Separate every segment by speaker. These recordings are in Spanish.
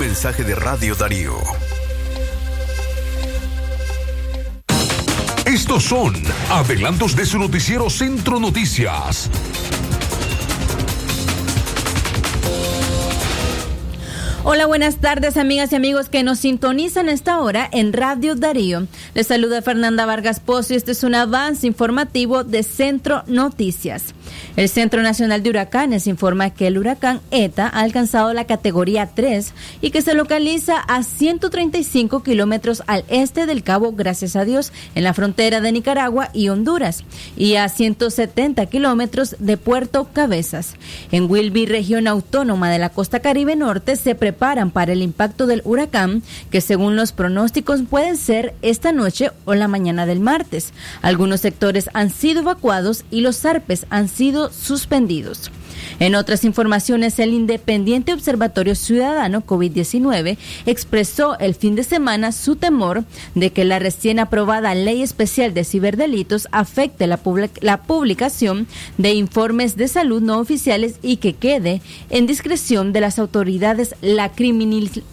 Speaker 1: mensaje de Radio Darío. Estos son adelantos de su noticiero Centro Noticias.
Speaker 2: Hola, buenas tardes amigas y amigos que nos sintonizan esta hora en Radio Darío. Les saluda Fernanda Vargas Pozo y este es un avance informativo de Centro Noticias. El Centro Nacional de Huracanes informa que el huracán ETA ha alcanzado la categoría 3 y que se localiza a 135 kilómetros al este del Cabo, gracias a Dios, en la frontera de Nicaragua y Honduras, y a 170 kilómetros de Puerto Cabezas. En Wilby, región autónoma de la costa Caribe Norte, se preparan para el impacto del huracán, que según los pronósticos pueden ser esta noche o la mañana del martes. Algunos sectores han sido evacuados y los zarpes han sido suspendidos. En otras informaciones, el Independiente Observatorio Ciudadano COVID-19 expresó el fin de semana su temor de que la recién aprobada Ley Especial de Ciberdelitos afecte la, publicación de informes de salud no oficiales y que quede en discreción de las autoridades. La criminalización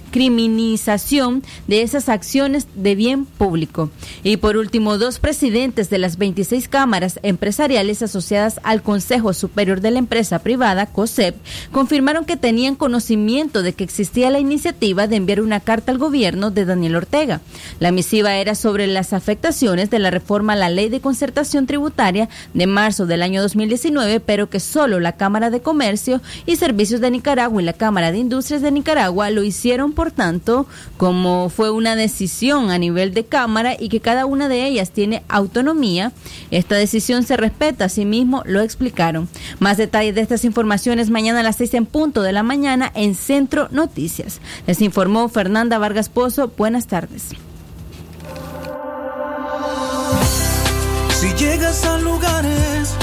Speaker 2: de esas acciones de bien público. Y por último, dos presidentes de las 26 cámaras empresariales asociadas al Consejo Superior de la Empresa Privada, COSEP, confirmaron que tenían conocimiento de que existía la iniciativa de enviar una carta al gobierno de Daniel Ortega. La misiva era sobre las afectaciones de la reforma a la Ley de Concertación Tributaria de marzo del año 2019, pero que solo la Cámara de Comercio y Servicios de Nicaragua y la Cámara de Industrias de Nicaragua lo hicieron por tanto, como fue una decisión a nivel de Cámara y que cada una de ellas tiene autonomía, esta decisión se respeta, asimismo lo explicaron. Más detalles de estas informaciones mañana a las seis en punto de la mañana en Centro Noticias. Les informó Fernanda Vargas Pozo. Buenas tardes.
Speaker 3: Si llegas a lugares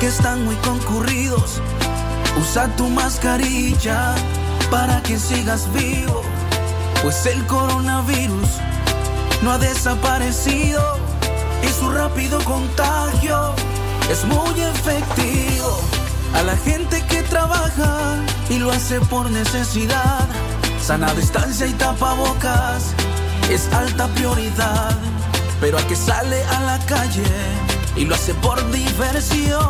Speaker 3: que están muy concurridos, usa tu mascarilla para que sigas vivo, pues el coronavirus no ha desaparecido y su rápido contagio es muy efectivo. A la gente que trabaja y lo hace por necesidad, sana distancia y tapabocas es alta prioridad. Pero a que sale a la calle y lo hace por diversión